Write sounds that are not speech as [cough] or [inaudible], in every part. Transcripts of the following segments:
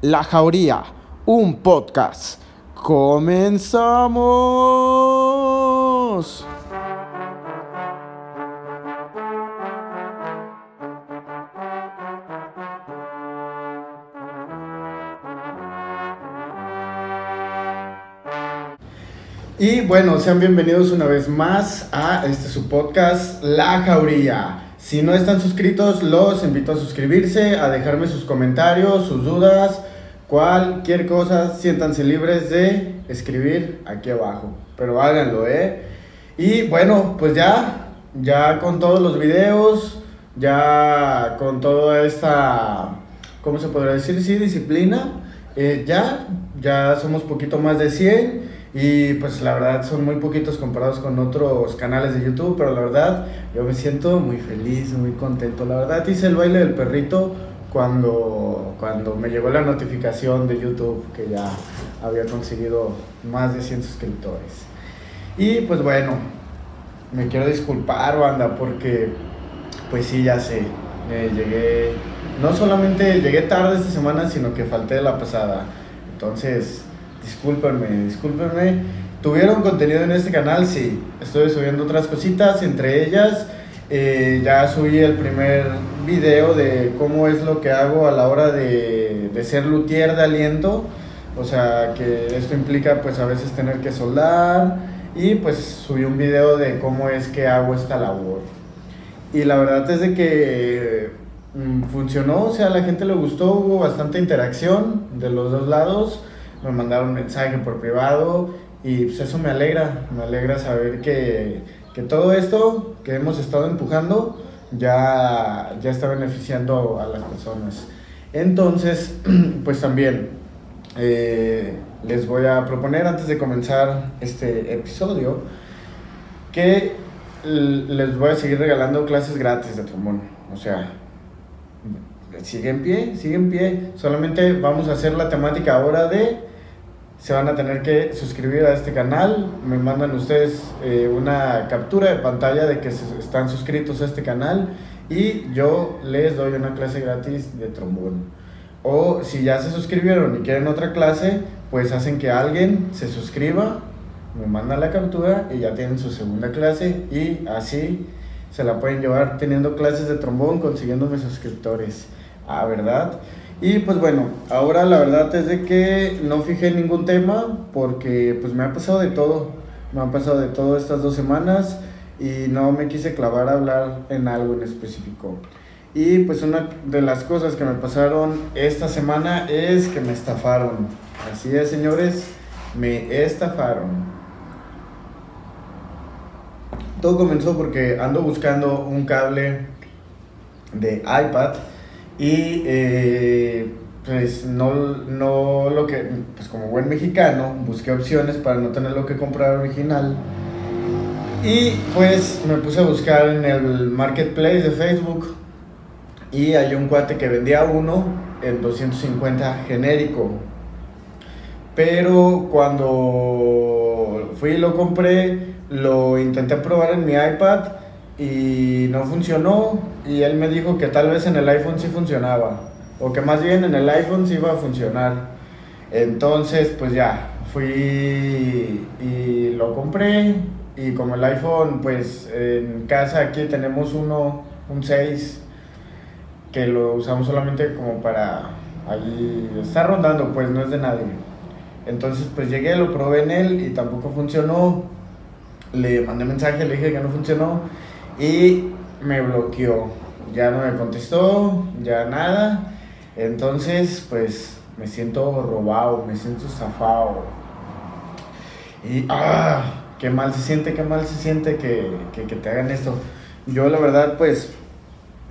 La Jauría, un podcast. ¡Comenzamos! Y bueno, sean bienvenidos una vez más a este su podcast La Jauría. Si no están suscritos, los invito a suscribirse, a dejarme sus comentarios, sus dudas, cualquier cosa, siéntanse libres de escribir aquí abajo. Pero háganlo, ¿eh? Y bueno, pues ya, ya con todos los videos, ya con toda esta, ¿cómo se podría decir? Sí, disciplina. Eh, ya, ya somos poquito más de 100 y pues la verdad son muy poquitos comparados con otros canales de YouTube, pero la verdad yo me siento muy feliz, muy contento. La verdad hice el baile del perrito cuando, cuando me llegó la notificación de YouTube que ya había conseguido más de 100 suscriptores. Y pues bueno, me quiero disculpar, banda, porque pues sí, ya sé, llegué, no solamente llegué tarde esta semana, sino que falté la pasada. Entonces, discúlpenme, discúlpenme. ¿Tuvieron contenido en este canal? Sí. Estoy subiendo otras cositas, entre ellas eh, ya subí el primer video de cómo es lo que hago a la hora de, de ser luthier de aliento. O sea, que esto implica pues a veces tener que soldar y pues subí un video de cómo es que hago esta labor. Y la verdad es de que mm, funcionó, o sea, a la gente le gustó, hubo bastante interacción de los dos lados me mandaron un mensaje por privado y pues eso me alegra, me alegra saber que, que todo esto que hemos estado empujando ya, ya está beneficiando a las personas. Entonces, [clears throat] pues también eh, les voy a proponer antes de comenzar este episodio que les voy a seguir regalando clases gratis de trombón. O sea, sigue en pie, sigue en pie. Solamente vamos a hacer la temática ahora de se van a tener que suscribir a este canal. Me mandan ustedes eh, una captura de pantalla de que están suscritos a este canal y yo les doy una clase gratis de trombón. O si ya se suscribieron y quieren otra clase, pues hacen que alguien se suscriba, me mandan la captura y ya tienen su segunda clase y así se la pueden llevar teniendo clases de trombón, consiguiéndome suscriptores. Ah, ¿verdad? Y pues bueno, ahora la verdad es de que no fijé ningún tema porque pues me ha pasado de todo. Me ha pasado de todo estas dos semanas y no me quise clavar a hablar en algo en específico. Y pues una de las cosas que me pasaron esta semana es que me estafaron. Así es, señores, me estafaron. Todo comenzó porque ando buscando un cable de iPad y eh, pues no, no lo que, pues como buen mexicano, busqué opciones para no tener lo que comprar original. Y pues me puse a buscar en el marketplace de Facebook y hay un cuate que vendía uno en 250 genérico. Pero cuando fui y lo compré, lo intenté probar en mi iPad y no funcionó y él me dijo que tal vez en el iPhone sí funcionaba o que más bien en el iPhone sí iba a funcionar. Entonces pues ya fui y lo compré y como el iPhone pues en casa aquí tenemos uno, un 6 que lo usamos solamente como para ahí estar rondando pues no es de nadie. Entonces pues llegué, lo probé en él y tampoco funcionó. Le mandé mensaje, le dije que no funcionó y me bloqueó. Ya no me contestó, ya nada. Entonces, pues me siento robado, me siento zafado. Y, ah, qué mal se siente, qué mal se siente que, que, que te hagan esto. Yo la verdad, pues,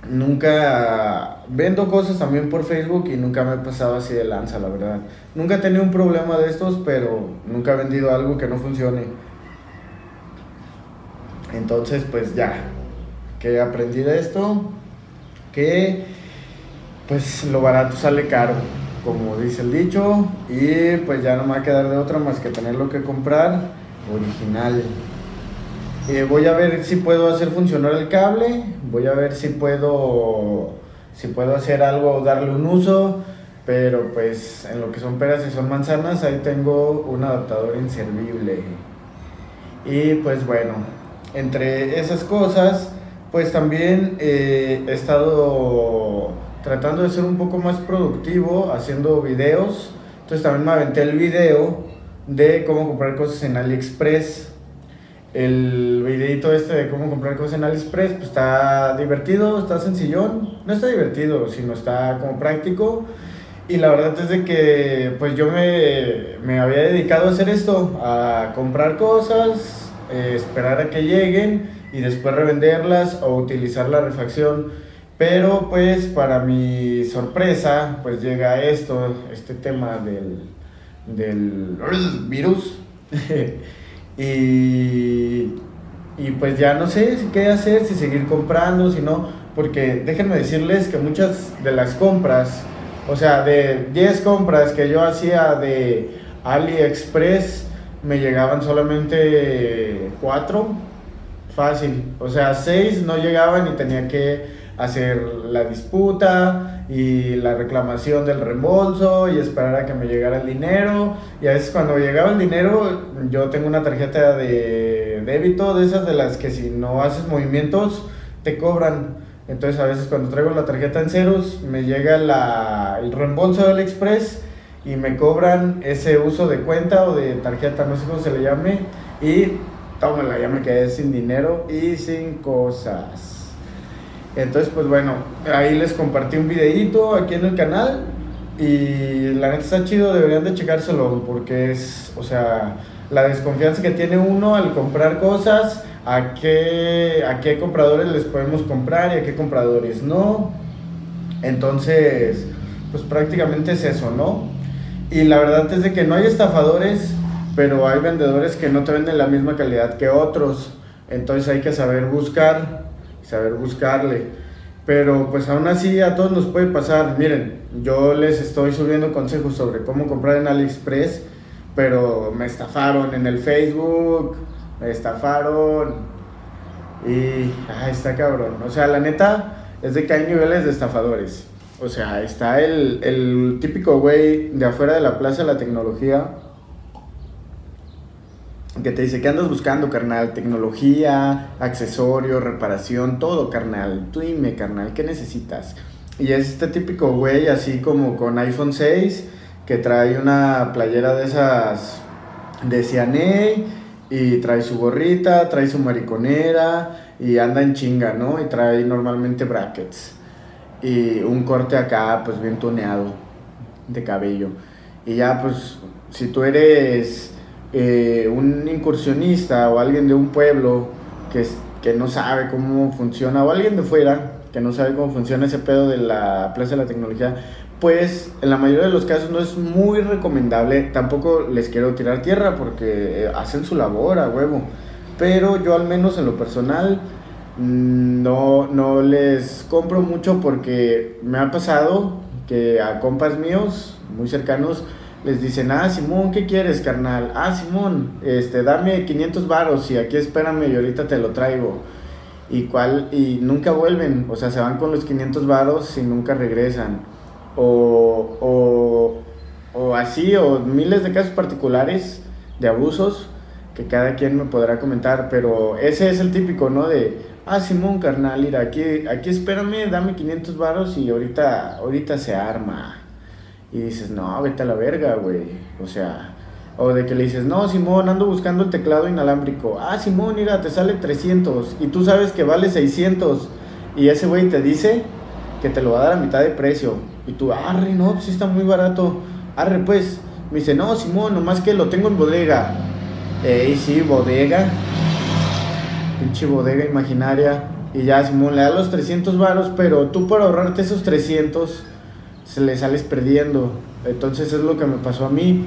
nunca vendo cosas también por Facebook y nunca me he pasado así de lanza, la verdad. Nunca he tenido un problema de estos, pero nunca he vendido algo que no funcione. Entonces, pues ya, que aprendí de esto, que pues lo barato sale caro, como dice el dicho, y pues ya no me va a quedar de otra más que tenerlo que comprar original. Eh, voy a ver si puedo hacer funcionar el cable, voy a ver si puedo, si puedo hacer algo, darle un uso, Pero pues en lo que son peras y son manzanas, ahí tengo un adaptador inservible. Y pues bueno, entre esas cosas, pues también eh, he estado tratando de ser un poco más productivo haciendo videos. Entonces también me aventé el video de cómo comprar cosas en AliExpress. El videito este de cómo comprar cosas en AliExpress pues está divertido, está sencillón. No está divertido, sino está como práctico. Y la verdad es de que pues yo me, me había dedicado a hacer esto, a comprar cosas, eh, esperar a que lleguen y después revenderlas o utilizar la refacción. Pero pues para mi sorpresa pues llega esto, este tema del, del virus. [laughs] y, y pues ya no sé qué hacer, si seguir comprando, si no, porque déjenme decirles que muchas de las compras o sea, de 10 compras que yo hacía de AliExpress, me llegaban solamente 4. Fácil. O sea, 6 no llegaban y tenía que hacer la disputa y la reclamación del reembolso y esperar a que me llegara el dinero. Y a veces cuando llegaba el dinero, yo tengo una tarjeta de débito de esas de las que si no haces movimientos te cobran. Entonces a veces cuando traigo la tarjeta en ceros me llega el reembolso del Express y me cobran ese uso de cuenta o de tarjeta, no sé cómo se le llame, y tómala, ya me quedé sin dinero y sin cosas. Entonces pues bueno, ahí les compartí un videito aquí en el canal y la neta está chido, deberían de checárselo porque es, o sea, la desconfianza que tiene uno al comprar cosas a qué, a qué compradores les podemos comprar y a qué compradores no. Entonces, pues prácticamente es eso, ¿no? Y la verdad es de que no hay estafadores, pero hay vendedores que no te venden la misma calidad que otros. Entonces hay que saber buscar, saber buscarle. Pero pues aún así a todos nos puede pasar. Miren, yo les estoy subiendo consejos sobre cómo comprar en AliExpress, pero me estafaron en el Facebook, me estafaron. Y, ay, está cabrón. O sea, la neta es de que hay niveles de estafadores. O sea, está el, el típico güey de afuera de la plaza de la tecnología que te dice, ¿qué andas buscando, carnal? Tecnología, accesorios, reparación, todo, carnal. Tú dime, carnal, ¿qué necesitas? Y es este típico güey así como con iPhone 6 que trae una playera de esas de Cianey y trae su gorrita, trae su mariconera y anda en chinga, ¿no? Y trae normalmente brackets y un corte acá pues bien tuneado de cabello. Y ya pues si tú eres eh, un incursionista o alguien de un pueblo que, que no sabe cómo funciona o alguien de fuera que no sabe cómo funciona ese pedo de la Plaza de la Tecnología, pues en la mayoría de los casos no es muy recomendable. Tampoco les quiero tirar tierra porque eh, hacen su labor a huevo. Pero yo al menos en lo personal mm, no, no les compro mucho porque me ha pasado que a compas míos muy cercanos les dicen, ah, Simón, ¿qué quieres, carnal? Ah, Simón, este, dame 500 varos y aquí espérame y ahorita te lo traigo. Y, cuál, y nunca vuelven, o sea, se van con los 500 varos y nunca regresan o, o, así, o miles de casos particulares de abusos que cada quien me podrá comentar, pero ese es el típico, ¿no? De, ah, Simón, carnal, mira, aquí, aquí espérame, dame 500 varos y ahorita, ahorita se arma. Y dices, no, vete a la verga, güey. O sea, o de que le dices, no, Simón, ando buscando el teclado inalámbrico. Ah, Simón, mira, te sale 300 y tú sabes que vale 600. Y ese güey te dice que te lo va a dar a mitad de precio. Y tú, arre, no, pues sí está muy barato. Arre, pues. Me dice, no, Simón, nomás que lo tengo en bodega. Ey, sí, bodega. Pinche bodega imaginaria. Y ya Simón le da los 300 varos, pero tú por ahorrarte esos 300 se le sales perdiendo. Entonces es lo que me pasó a mí.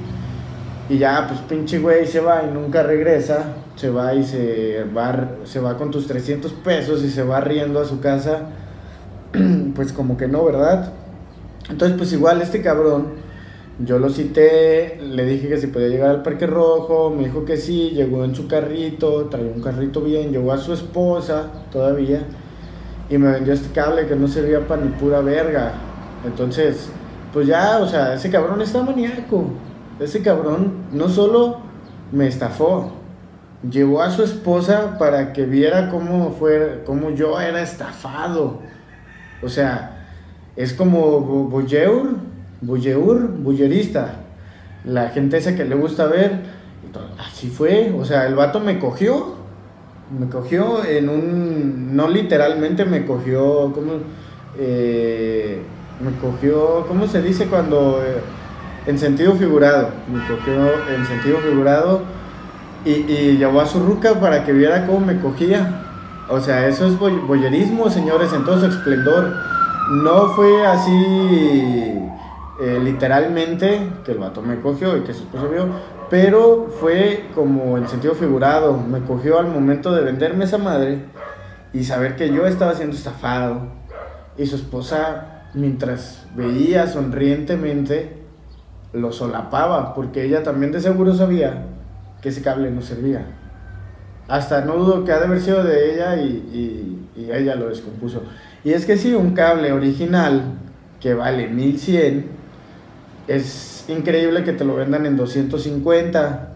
Y ya, pues pinche güey se va y nunca regresa. Se va y se va, se va con tus 300 pesos y se va riendo a su casa. [clears throat] pues como que no, ¿verdad? Entonces, pues igual este cabrón, yo lo cité, le dije que si podía llegar al Parque Rojo, me dijo que sí, llegó en su carrito, traía un carrito bien, llegó a su esposa todavía y me vendió este cable que no servía para ni pura verga. Entonces, pues ya, o sea, ese cabrón está maníaco. Ese cabrón no solo me estafó, llevó a su esposa para que viera cómo fue, cómo yo era estafado. O sea, es como boyeur, boyeur, bullerista. La gente esa que le gusta ver, así fue, o sea, el vato me cogió, me cogió en un, no literalmente me cogió, ¿cómo? Eh, me cogió, ¿cómo se dice cuando? Eh, en sentido figurado, me cogió en sentido figurado y, y, llevó a su ruca para que viera cómo me cogía. O sea, eso es boyerismo, señores, en todo su esplendor. No fue así eh, literalmente que el vato me cogió y que su esposo vio, pero fue como en sentido figurado. Me cogió al momento de venderme esa madre y saber que yo estaba siendo estafado. Y su esposa, mientras veía sonrientemente, lo solapaba, porque ella también de seguro sabía que ese cable no servía. Hasta no dudo que ha de haber sido de ella y, y, ella lo descompuso. Y es que si un cable original que vale 1100, es increíble que te lo vendan en 250.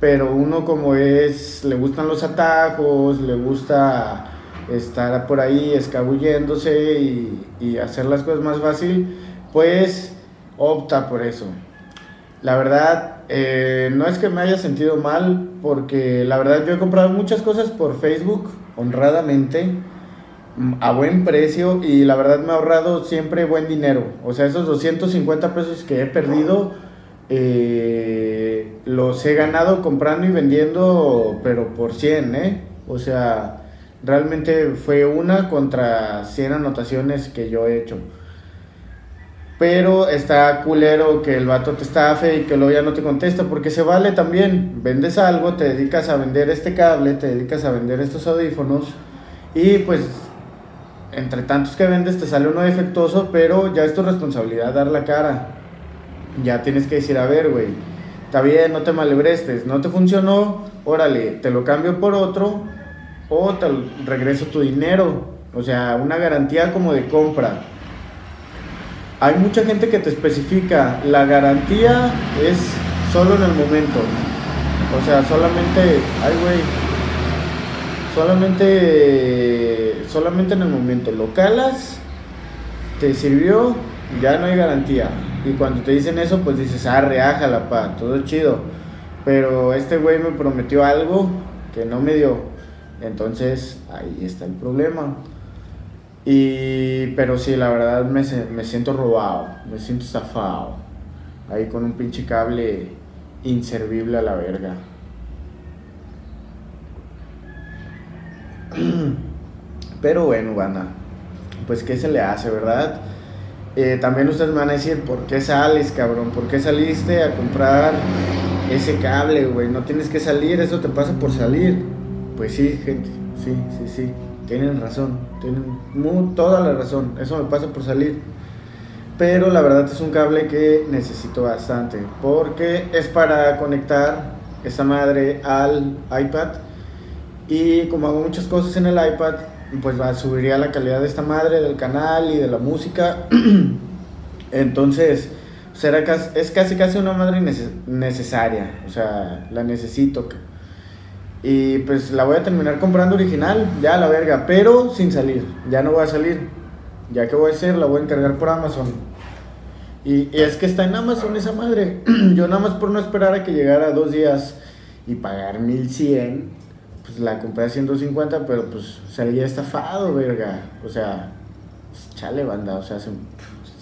Pero uno como es, le gustan los atajos, le gusta estar por ahí escabulléndose y, hacer las cosas más fácil, pues opta por eso. La verdad, eh, no es que me haya sentido mal, porque la verdad yo he comprado muchas cosas por Facebook, honradamente, mm, a buen precio, y la verdad me ha ahorrado siempre buen dinero. O sea, esos 250 pesos que he perdido, eh, los he ganado comprando y vendiendo, pero por 100, ¿eh? O sea, realmente fue una contra 100 anotaciones que yo he hecho. Pero está culero que el vato te estafe y que luego ya no te contesta, porque se vale también. Vendes algo, te dedicas a vender este cable, te dedicas a vender estos audífonos y pues entre tantos que vendes te sale uno defectuoso, pero ya es tu responsabilidad dar la cara. Ya tienes que decir, a ver, güey, está bien, no te malebrestes, no te funcionó, órale, te lo cambio por otro o te regreso tu dinero. O sea, una garantía como de compra hay mucha gente que te especifica, la garantía es solo en el momento. O sea, solamente, ay güey, solamente, solamente en el momento. Lo calas, te sirvió, ya no hay garantía. Y cuando te dicen eso, pues dices, ah, reájala, pa, todo chido. Pero este güey me prometió algo que no me dio. Entonces, ahí está el problema. Y, pero sí, la verdad me, me siento robado, me siento estafado. Ahí con un pinche cable inservible a la verga. [clears throat] Pero bueno, banda, pues qué se le hace, ¿verdad? Eh, también ustedes me van a decir, ¿por qué sales, cabrón? ¿Por qué saliste a comprar ese cable, güey? No tienes que salir, eso te pasa por salir. Pues sí, gente, sí, sí, sí. Tienen razón, tienen toda la razón. Eso me pasa por salir. Pero la verdad es un cable que necesito bastante. Porque es para conectar esa madre al iPad. Y como hago muchas cosas en el iPad, pues subiría la calidad de esta madre, del canal y de la música. [clears throat] Entonces, será es casi casi una madre necesaria. O sea, la necesito. Y pues la voy a terminar comprando original, ya la verga, pero sin salir. Ya no voy a salir. Ya que voy a hacer, la voy a encargar por Amazon. Y, es que está en Amazon esa madre. [clears throat] Yo nada más por no esperar a que llegara dos días y pagar 1100, pues la compré a 150, pero pues salía estafado, verga. O sea, chale banda, o sea, se,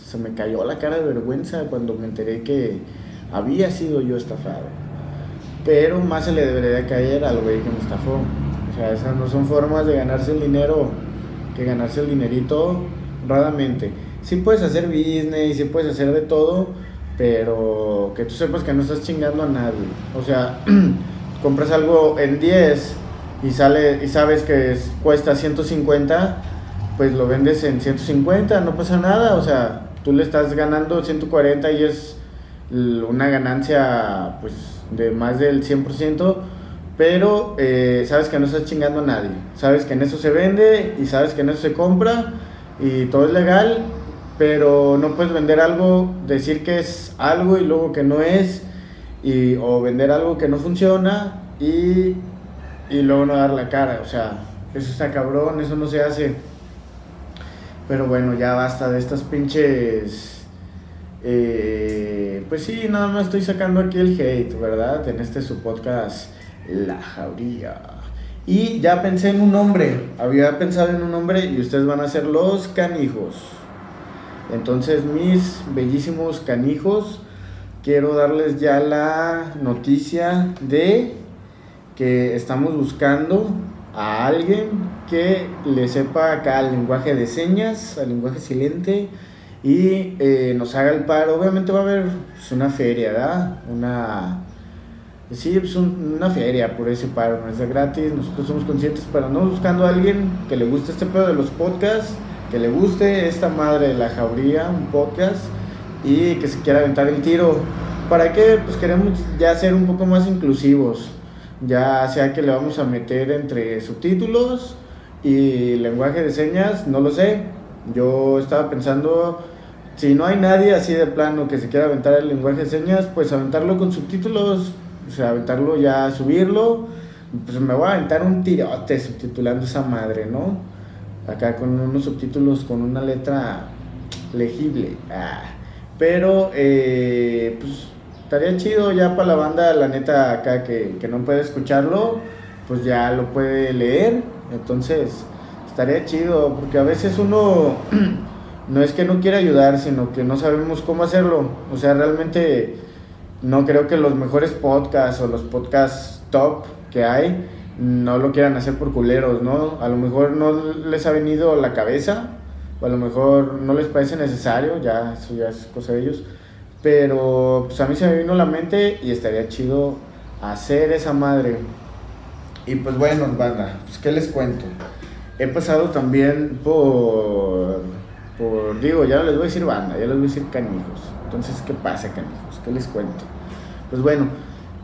se me cayó la cara de vergüenza cuando me enteré que había sido yo estafado. Pero más se le debería caer al güey que me estafó. O sea, esas no son formas de ganarse el dinero que ganarse el dinerito honradamente. Sí puedes hacer business, sí puedes hacer de todo, pero que tú sepas que no estás chingando a nadie. O sea, [clears throat] compras algo en 10 y sale y sabes que cuesta 150, pues lo vendes en 150, no pasa nada, o sea, tú le estás ganando 140 y es una ganancia pues de más del 100%, pero eh, sabes que no estás chingando a nadie, sabes que en eso se vende y sabes que en eso se compra y todo es legal pero no puedes vender algo, decir que es algo y luego que no es, y, o vender algo que no funciona y, y luego no dar la cara, o sea, eso está cabrón, eso no se hace. Pero bueno, ya basta de estas pinches... Eh, pues sí, nada más estoy sacando aquí el hate, ¿verdad? En este su podcast, La Jauría. Y ya pensé en un nombre, había pensado en un nombre y ustedes van a ser los canijos. Entonces, mis bellísimos canijos, quiero darles ya la noticia de que estamos buscando a alguien que le sepa acá el lenguaje de señas, al lenguaje silente y eh, nos haga el paro. Obviamente va a haber pues, una feria, ¿verdad? Una. Sí, pues una feria por ese paro, no es gratis, nosotros somos conscientes, pero no buscando a alguien que le guste este pedo de los podcasts, que le guste esta madre de la jauría, un podcast, y que se quiera aventar el tiro. ¿Para qué? Pues queremos ya ser un poco más inclusivos ya sea que le vamos a meter entre subtítulos y lenguaje de señas, no lo sé. Yo estaba pensando, si no hay nadie así de plano que se quiera aventar el lenguaje de señas, pues aventarlo con subtítulos, o sea, aventarlo ya, subirlo, pues me voy a aventar un tirote subtitulando esa madre, ¿no? Acá con unos subtítulos con una letra legible. Ah. Pero, eh, pues estaría chido ya para la banda, la neta, acá que, que no puede escucharlo, pues ya lo puede leer. Entonces, estaría chido, porque a veces uno [clears throat] no es que no quiera ayudar, sino que no sabemos cómo hacerlo. O sea, realmente no creo que los mejores podcasts o los podcasts top que hay no lo quieran hacer por culeros, ¿no? A lo mejor no les ha venido a la cabeza, o a lo mejor no les parece necesario, ya eso ya es cosa de ellos pero pues a mí se me vino la mente y estaría chido hacer esa madre. Y pues bueno, banda, pues qué les cuento. He pasado también por, por, digo, ya les voy a decir banda, ya les voy a decir canijos. Entonces, ¿qué pasa, canijos? ¿Qué les cuento? Pues bueno,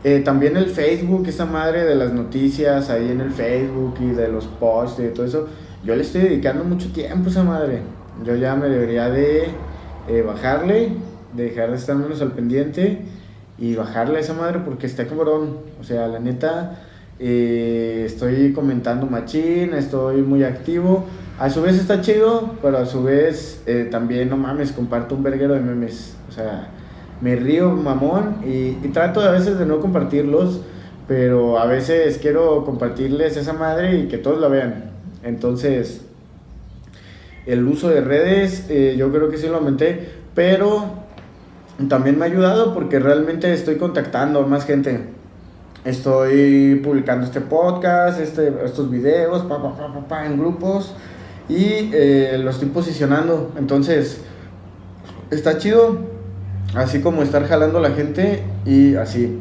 eh, también el Facebook, esa madre de las noticias ahí en el Facebook y de los posts y todo eso, yo le estoy dedicando mucho tiempo a esa madre. Yo ya me debería de eh, bajarle dejar de estar menos al pendiente y bajarle a esa madre porque está cabrón. O sea, la neta, eh, estoy comentando machín, estoy muy activo. A su vez está chido, pero a su vez eh, también, no mames, comparto un verguero de memes. O sea, me río mamón y, trato a veces de no compartirlos, pero a veces quiero compartirles esa madre y que todos la vean. Entonces, el uso de redes, eh, yo creo que sí lo aumenté, pero también me ha ayudado porque realmente estoy contactando a más gente. Estoy publicando este podcast, este, estos videos, pa, pa, pa, pa, en grupos y eh, lo estoy posicionando. Entonces, está chido, así como estar jalando a la gente y así.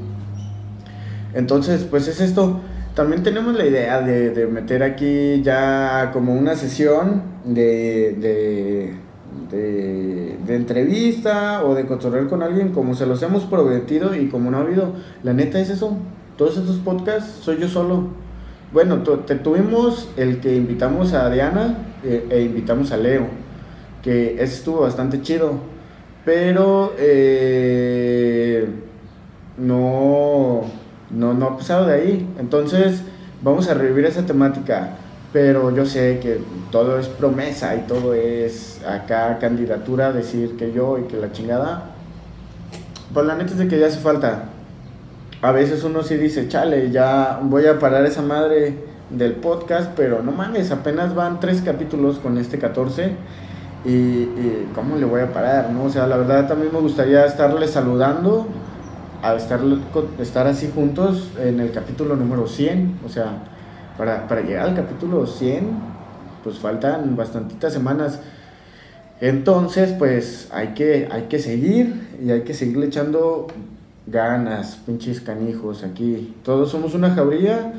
Entonces, pues es esto. También tenemos la idea de, de meter aquí ya como una sesión de, de de, entrevista o de cotorrear con alguien como se los hemos prometido y como no ha habido. La neta es eso. Todos estos podcasts soy yo solo. Bueno, te tuvimos el que invitamos a Diana eh, e invitamos a Leo, que estuvo bastante chido, pero eh, no, no, no ha pasado de ahí. Entonces vamos a revivir esa temática pero yo sé que todo es promesa y todo es acá candidatura, decir que yo y que la chingada. Pues la neta es de que ya hace falta. A veces uno sí dice, chale, ya voy a parar esa madre del podcast, pero no mames, apenas van tres capítulos con este 14 y, y cómo le voy a parar, ¿no? O sea, la verdad también me gustaría estarle saludando, a estar, estar así juntos en el capítulo número 100, o sea, para, para llegar al capítulo 100, pues faltan bastantitas semanas. Entonces, pues hay que, hay que seguir y hay que seguirle echando ganas, pinches canijos aquí. Todos somos una jauría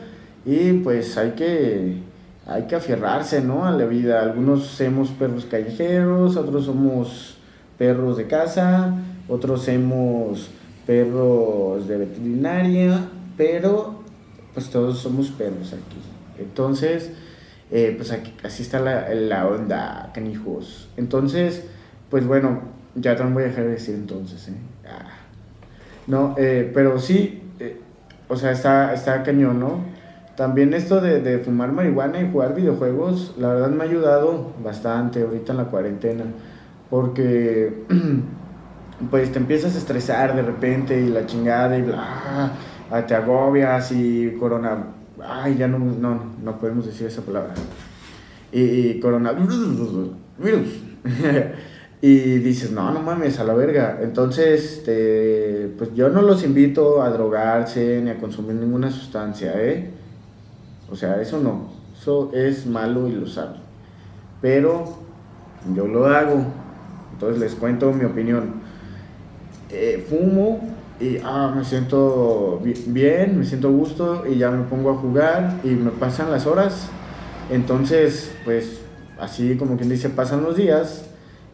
y pues hay que, hay que aferrarse, ¿no? A la vida. Algunos somos perros callejeros, otros somos perros de casa, otros somos perros de veterinaria, pero pues todos somos perros aquí. Entonces, eh, pues aquí, así está la, la onda, canijos. Entonces, pues bueno, ya también voy a dejar de decir entonces, ¿eh? Ah. No, eh, pero sí, eh, o sea, está, está cañón, ¿no? También esto de, de, fumar marihuana y jugar videojuegos, la verdad me ha ayudado bastante ahorita en la cuarentena, porque [clears throat] pues te empiezas a estresar de repente y la chingada y bla, ah, te agobias y corona, ay, ya no, no, no podemos decir esa palabra. Y, y coronavirus, [laughs] y dices, no, no mames, a la verga. Entonces, este, pues yo no los invito a drogarse ni a consumir ninguna sustancia, ¿eh? O sea, eso no, eso es malo y lo saben. Pero yo lo hago, entonces les cuento mi opinión. Eh, fumo y ah, me siento bien, me siento gusto y ya me pongo a jugar y me pasan las horas. Entonces, pues así como quien dice, pasan los días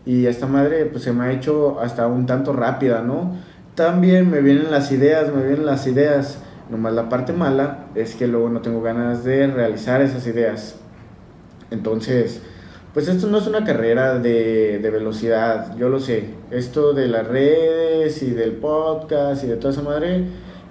y esta madre pues se me ha hecho hasta un tanto rápida, ¿no? También me vienen las ideas, me vienen las ideas. Nomás la parte mala es que luego no tengo ganas de realizar esas ideas. Entonces, pues esto no es una carrera de, de, velocidad, yo lo sé. Esto de las redes y del podcast y de toda esa madre,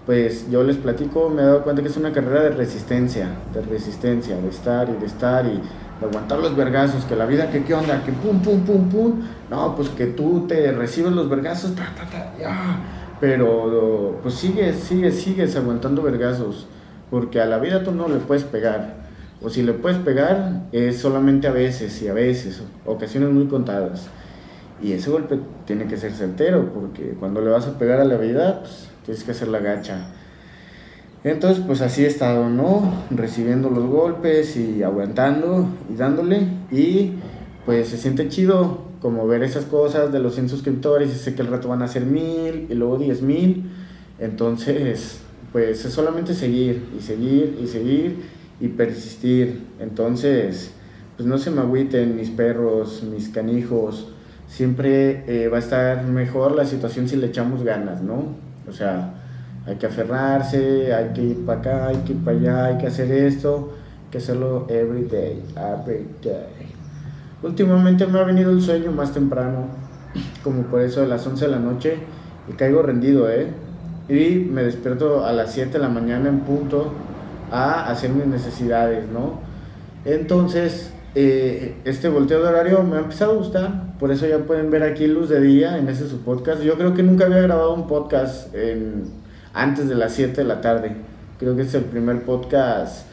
pues yo les platico, me he dado cuenta que es una carrera de resistencia, de resistencia, de estar y de estar y de aguantar los vergazos, que la vida, que qué onda, que pum, pum, pum, pum. No, pues que tú te recibes los vergazos, ta, ta, ta, ya. Pero pues sigues, sigues, sigues aguantando vergazos, porque a la vida tú no le puedes pegar o si le puedes pegar, es solamente a veces y a veces, ocasiones muy contadas. Y ese golpe tiene que ser certero, porque cuando le vas a pegar a la vida, pues tienes que hacer la gacha. Entonces, pues así he estado, ¿no? Recibiendo los golpes y aguantando y dándole. Y pues se siente chido como ver esas cosas de los 100 suscriptores y sé que el rato van a ser mil y luego diez mil. Entonces, pues es solamente seguir y seguir y seguir y persistir. Entonces, pues no se me agüiten mis perros, mis canijos. Siempre eh, va a estar mejor la situación si le echamos ganas, ¿no? O sea, hay que aferrarse, hay que ir para acá, hay que ir para allá, hay que hacer esto, hay que hacerlo every day, every day. Últimamente me ha venido el sueño más temprano, como por eso de las 11 de la noche, y caigo rendido, ¿eh? Y me despierto a las 7 de la mañana en punto a hacer mis necesidades, ¿no? Entonces, eh, este volteo de horario me ha empezado a gustar, por eso ya pueden ver aquí Luz de Día en ese su podcast. Yo creo que nunca había grabado un podcast en, antes de las 7 de la tarde. Creo que es el primer podcast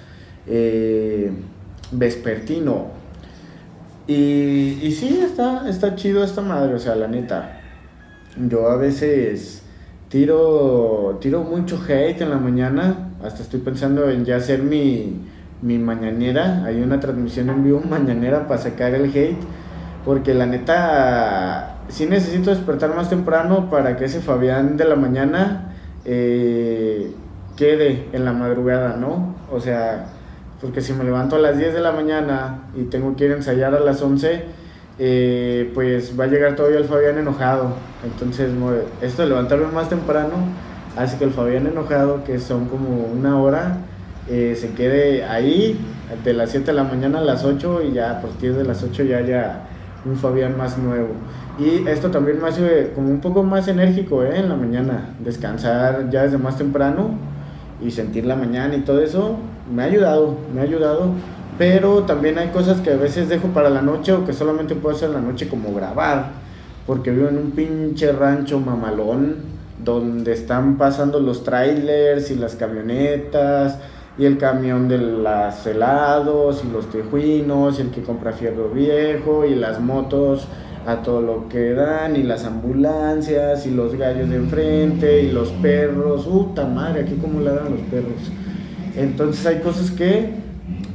eh, vespertino. Y, y sí, está, está chido esta madre, o sea, la neta. Yo a veces tiro, tiro mucho hate en la mañana hasta estoy pensando en ya hacer mi, mi mañanera. Hay una transmisión en vivo mañanera para sacar el hate. Porque la neta, sí necesito despertar más temprano para que ese Fabián de la mañana eh, quede en la madrugada, ¿no? O sea, porque si me levanto a las 10 de la mañana y tengo que ir a ensayar a las 11, eh, pues va a llegar todavía el Fabián enojado. Entonces, esto de levantarme más temprano Así que el Fabián enojado, que son como una hora, eh, se quede ahí de las 7 de la mañana a las 8 y ya a partir de las 8 ya haya un Fabián más nuevo. Y esto también me hace como un poco más enérgico ¿eh? en la mañana, descansar ya desde más temprano y sentir la mañana y todo eso, me ha ayudado, me ha ayudado. Pero también hay cosas que a veces dejo para la noche o que solamente puedo hacer en la noche como grabar, porque vivo en un pinche rancho mamalón donde están pasando los trailers y las camionetas y el camión de los helados y los tejuinos y el que compra fierro viejo y las motos a todo lo que dan y las ambulancias y los gallos de enfrente y los perros, puta madre, aquí como le dan los perros. Entonces hay cosas que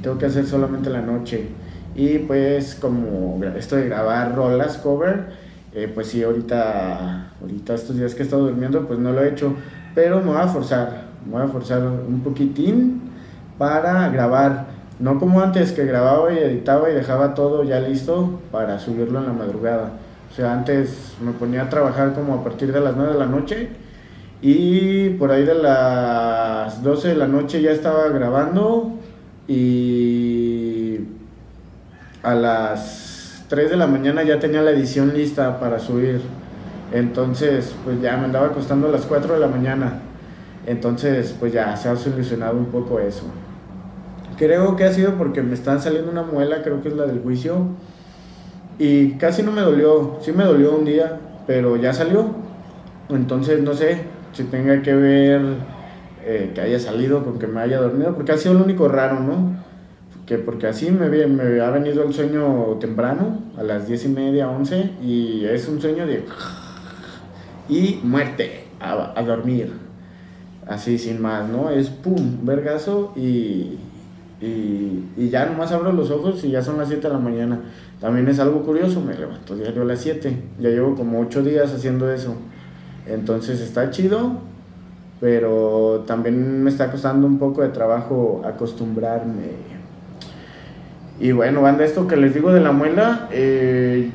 tengo que hacer solamente la noche. Y pues como esto de grabar rolas cover, eh, pues sí, ahorita, ahorita estos días que he estado durmiendo, pues no lo he hecho, pero me voy a forzar, me voy a forzar un poquitín para grabar, no como antes que grababa y editaba y dejaba todo ya listo para subirlo en la madrugada. O sea, antes me ponía a trabajar como a partir de las 9 de la noche y por ahí de las 12 de la noche ya estaba grabando y a las 3 de la mañana ya tenía la edición lista para subir. Entonces, pues ya me andaba acostando a las 4 de la mañana. Entonces, pues ya se ha solucionado un poco eso. Creo que ha sido porque me están saliendo una muela, creo que es la del juicio. Y casi no me dolió, sí me dolió un día, pero ya salió. Entonces, no sé si tenga que ver eh, que haya salido con que me haya dormido, porque ha sido lo único raro, ¿no? que porque así me, me ha venido el sueño temprano, a las 10 y media, 11, y es un sueño de... [laughs] y muerte, a, a dormir, así sin más, ¿no? Es pum, vergazo y, y, y, ya nomás abro los ojos y ya son las 7 de la mañana. También es algo curioso, me levanto diario a las 7, ya llevo como 8 días haciendo eso. Entonces está chido, pero también me está costando un poco de trabajo acostumbrarme y bueno, banda, esto que les digo de la muela, eh,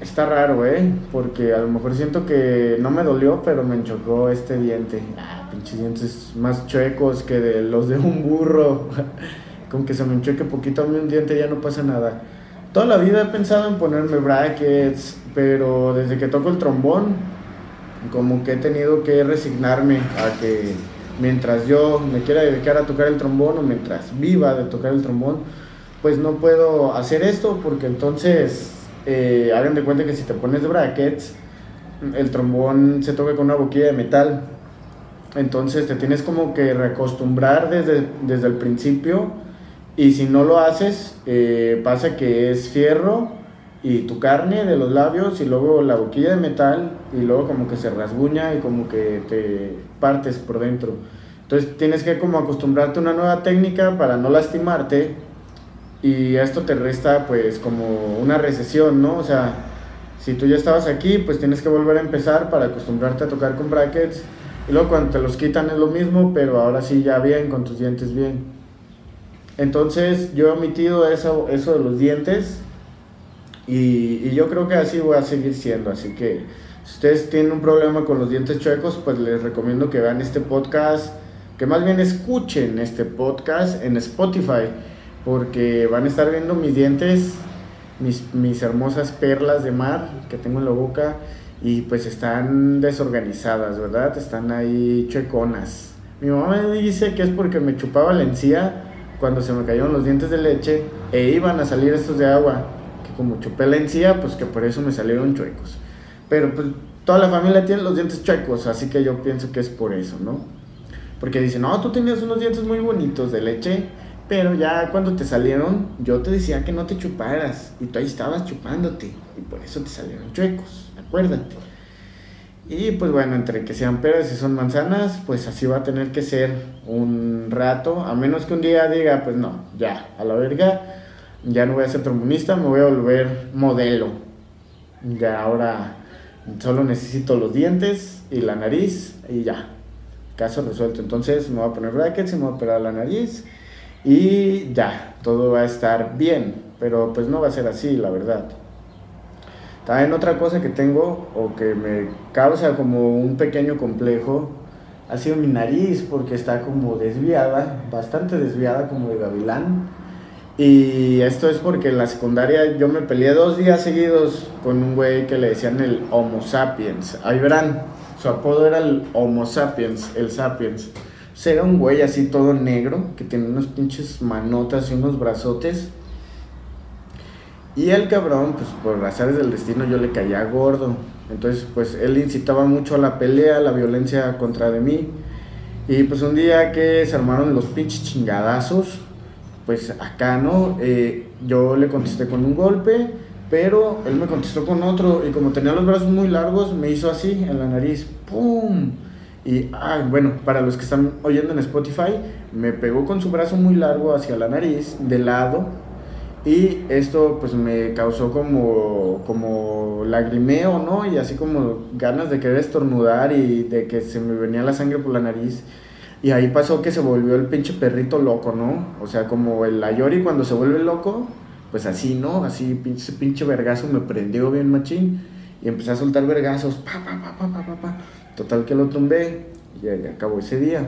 está raro, ¿eh? Porque a lo mejor siento que no me dolió, pero me enchocó este diente. Ah, pinches dientes más chuecos que de los de un burro. [laughs] Con que se me enchoque poquito a mí un diente ya no pasa nada. Toda la vida he pensado en ponerme brackets, pero desde que toco el trombón, como que he tenido que resignarme a que mientras yo me quiera dedicar a tocar el trombón o mientras viva de tocar el trombón, pues no puedo hacer esto porque entonces eh, hagan de cuenta que si te pones brackets, el trombón se toca con una boquilla de metal. Entonces te tienes como que reacostumbrar desde, desde el principio y si no lo haces, eh, pasa que es fierro y tu carne de los labios y luego la boquilla de metal y luego como que se rasguña y como que te partes por dentro. Entonces tienes que como acostumbrarte a una nueva técnica para no lastimarte y esto te resta pues como una recesión, ¿no? O sea, si tú ya estabas aquí, pues tienes que volver a empezar para acostumbrarte a tocar con brackets. Y luego cuando te los quitan es lo mismo, pero ahora sí ya bien, con tus dientes bien. Entonces yo he omitido eso, eso de los dientes y, yo creo que así voy a seguir siendo. Así que si ustedes tienen un problema con los dientes chuecos, pues les recomiendo que vean este podcast, que más bien escuchen este podcast en Spotify porque van a estar viendo mis dientes, mis, mis hermosas perlas de mar que tengo en la boca y pues están desorganizadas, ¿verdad? Están ahí chueconas. Mi mamá me dice que es porque me chupaba la encía cuando se me cayeron los dientes de leche e iban a salir estos de agua, que como chupé la encía, pues que por eso me salieron chuecos. Pero pues toda la familia tiene los dientes chuecos, así que yo pienso que es por eso, ¿no? Porque dicen, no, tú tenías unos dientes muy bonitos de leche pero ya cuando te salieron, yo te decía que no te chuparas. Y tú ahí estabas chupándote. Y por eso te salieron chuecos. Acuérdate. Y pues bueno, entre que sean peras y son manzanas, pues así va a tener que ser un rato. A menos que un día diga, pues no, ya, a la verga. Ya no voy a ser trombonista, me voy a volver modelo. Ya ahora solo necesito los dientes y la nariz y ya. Caso resuelto. Entonces me voy a poner brackets y me voy a operar la nariz y ya, todo va a estar bien, pero pues no va a ser así, la verdad. También otra cosa que tengo o que me causa como un pequeño complejo ha sido mi nariz porque está como desviada, bastante desviada como de gavilán. Y esto es porque en la secundaria yo me peleé dos días seguidos con un güey que le decían el Homo sapiens. Ahí verán, su apodo era el Homo sapiens, el sapiens. Será un güey así todo negro, que tiene unos pinches manotas y unos brazotes. Y el cabrón, pues por razones del destino yo le caía gordo. Entonces, pues él incitaba mucho a la pelea, a la violencia contra de mí. Y pues un día que se armaron los pinches chingadazos, pues acá, ¿no? Eh, yo le contesté con un golpe, pero él me contestó con otro. Y como tenía los brazos muy largos, me hizo así en la nariz. ¡Pum! Y, ah, bueno, para los que están oyendo en Spotify, me pegó con su brazo muy largo hacia la nariz, de lado, y esto pues me causó como, como lagrimeo, ¿no? Y así como ganas de querer estornudar y de que se me venía la sangre por la nariz. Y ahí pasó que se volvió el pinche perrito loco, ¿no? O sea, como el Ayori cuando se vuelve loco, pues así, ¿no? Así pinche, pinche vergazo me prendió bien machín y empecé a soltar vergazos, pa, pa, pa, pa, pa, pa, pa. Total que lo tumbé y acabó ese día.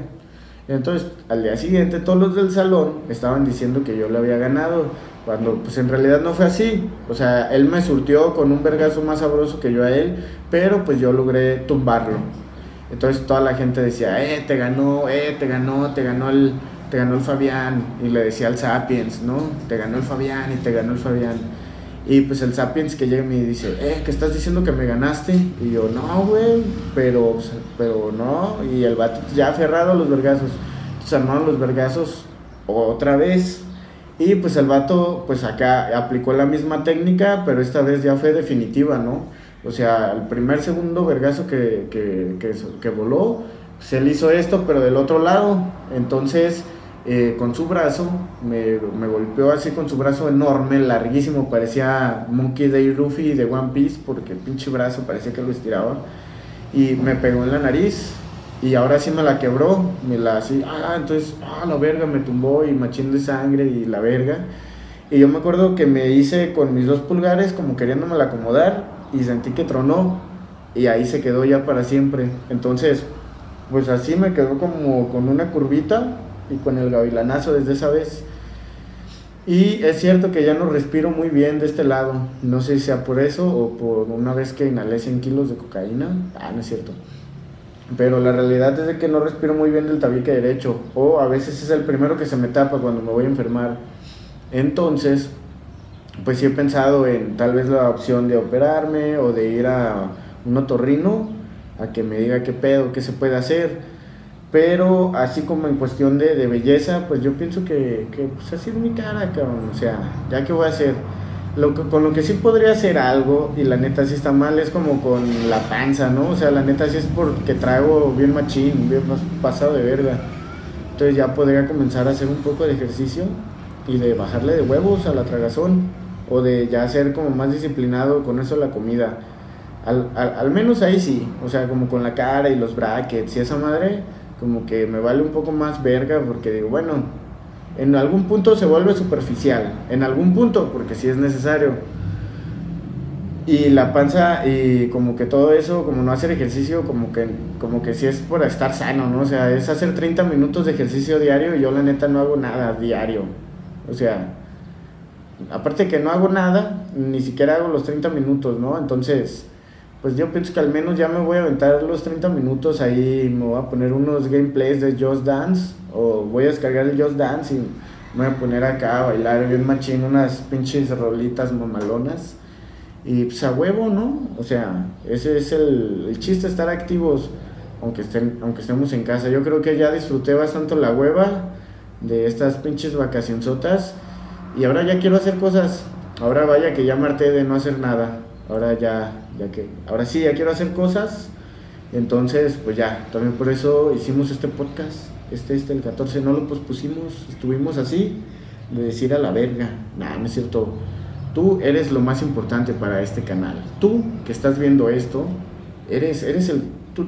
Entonces, al día siguiente, todos los del salón estaban diciendo que yo le había ganado, cuando pues en realidad no fue así. O sea, él me surtió con un vergazo más sabroso que yo a él, pero pues yo logré tumbarlo. Entonces toda la gente decía, eh, te ganó, eh, te ganó, te ganó el, te ganó el Fabián. Y le decía al Sapiens, ¿no? Te ganó el Fabián y te ganó el Fabián. Y pues el Sapiens que llega y me dice, eh, ¿qué estás diciendo que me ganaste? Y yo, no, güey, pero, pero no. Y el vato ya aferrado a los vergazos. Entonces armaron los vergazos otra vez. Y pues el vato, pues acá aplicó la misma técnica, pero esta vez ya fue definitiva, ¿no? O sea, el primer, segundo vergazo que, que, que, que voló, se le hizo esto, pero del otro lado. Entonces eh, con su brazo, me, golpeó así con su brazo enorme, larguísimo, parecía Monkey Day Ruffy de One Piece, porque el pinche brazo parecía que lo estiraba, y me pegó en la nariz, y ahora sí me la quebró, me la así, ah, entonces, ah, la verga, me tumbó, y machín de sangre, y la verga, y yo me acuerdo que me hice con mis dos pulgares, como queriéndome la acomodar, y sentí que tronó, y ahí se quedó ya para siempre, entonces, pues así me quedó como con una curvita, y con el gavilanazo desde esa vez. Y es cierto que ya no respiro muy bien de este lado. No sé si sea por eso o por una vez que inhalé 100 kilos de cocaína. Ah, no es cierto. Pero la realidad es de que no respiro muy bien del tabique derecho. O a veces es el primero que se me tapa cuando me voy a enfermar. Entonces, pues sí he pensado en tal vez la opción de operarme o de ir a un otorrino a que me diga qué pedo, qué se puede hacer pero así como en cuestión de, de belleza, pues yo pienso que, que, pues así es mi cara, cabrón. O sea, ya que voy a hacer. Lo que, con lo que sí podría hacer algo, y la neta sí está mal, es como con la panza, ¿no? O sea, la neta sí es porque traigo bien machín, bien pasado de verga. Entonces ya podría comenzar a hacer un poco de ejercicio y de bajarle de huevos a la tragazón. O de ya ser como más disciplinado con eso la comida. Al, al, al menos ahí sí, o sea, como con la cara y los brackets y esa madre como que me vale un poco más verga porque digo, bueno, en algún punto se vuelve superficial, en algún punto, porque si es necesario. Y la panza y como que todo eso, como no hacer ejercicio, como que, como que si es por estar sano, ¿no? O sea, es hacer 30 minutos de ejercicio diario y yo la neta no hago nada diario. O sea, aparte que no hago nada, ni siquiera hago los 30 minutos, ¿no? Entonces, pues yo pienso que al menos ya me voy a aventar los 30 minutos ahí, me voy a poner unos gameplays de Just Dance, o voy a descargar el Just Dance y me voy a poner acá a bailar bien machín unas pinches rolitas mamalonas. Y pues a huevo, ¿no? O sea, ese es el, el chiste, estar activos, aunque, estén, aunque estemos en casa. Yo creo que ya disfruté bastante la hueva de estas pinches vacacionzotas. Y ahora ya quiero hacer cosas. Ahora vaya que ya me harté de no hacer nada. Ahora ya ya que ahora sí, ya quiero hacer cosas. Entonces, pues ya, también por eso hicimos este podcast. Este, este, el 14, no lo pospusimos, estuvimos así, de decir a la verga. Nah, no es cierto. Tú eres lo más importante para este canal. Tú que estás viendo esto, eres, eres el. Tú,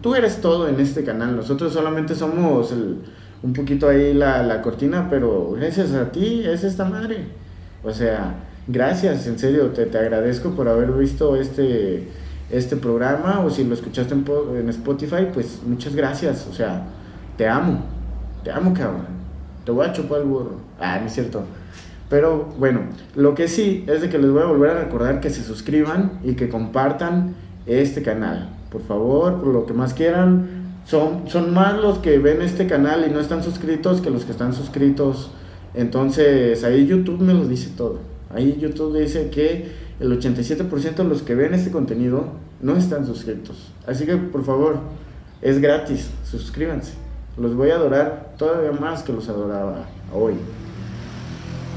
tú eres todo en este canal. Nosotros solamente somos el, un poquito ahí la, la cortina, pero gracias a ti es esta madre. O sea, gracias, en serio, te, te agradezco por haber visto este, este programa o si lo escuchaste en, en, Spotify, pues muchas gracias, o sea, te amo, te amo cabrón, te voy a chupar el burro, ah, no es cierto. Pero bueno, lo que sí es de que les voy a volver a recordar que se suscriban y que compartan este canal. Por favor, por lo que más quieran. Son, son más los que ven este canal y no están suscritos que los que están suscritos. Entonces ahí YouTube me lo dice todo. Ahí YouTube dice que el 87% de los que ven este contenido no están suscritos. Así que por favor, es gratis, suscríbanse. Los voy a adorar todavía más que los adoraba hoy.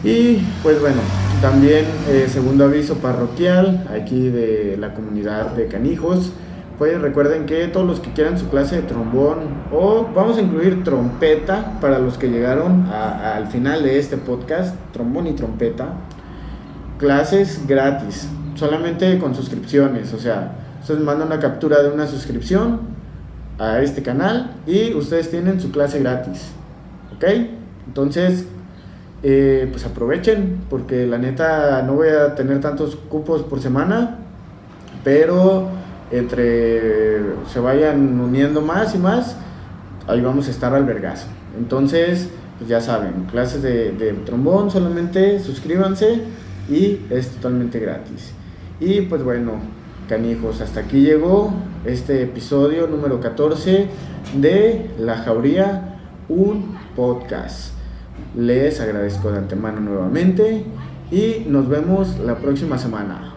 Y pues bueno, también eh, segundo aviso parroquial aquí de la comunidad de canijos. Pues recuerden que todos los que quieran su clase de trombón o vamos a incluir trompeta para los que llegaron al final de este podcast, trombón y trompeta clases gratis, solamente con suscripciones, o sea, ustedes mandan una captura de una suscripción a este canal y ustedes tienen su clase gratis, ¿ok? Entonces, eh, pues aprovechen, porque la neta no voy a tener tantos cupos por semana, pero entre se vayan uniendo más y más, ahí vamos a estar al vergazo. Entonces, pues ya saben, clases de, de trombón, solamente suscríbanse y es totalmente gratis. Y pues bueno, canijos, hasta aquí llegó este episodio número 14 de La Jauría, un podcast. Les agradezco de antemano nuevamente y nos vemos la próxima semana.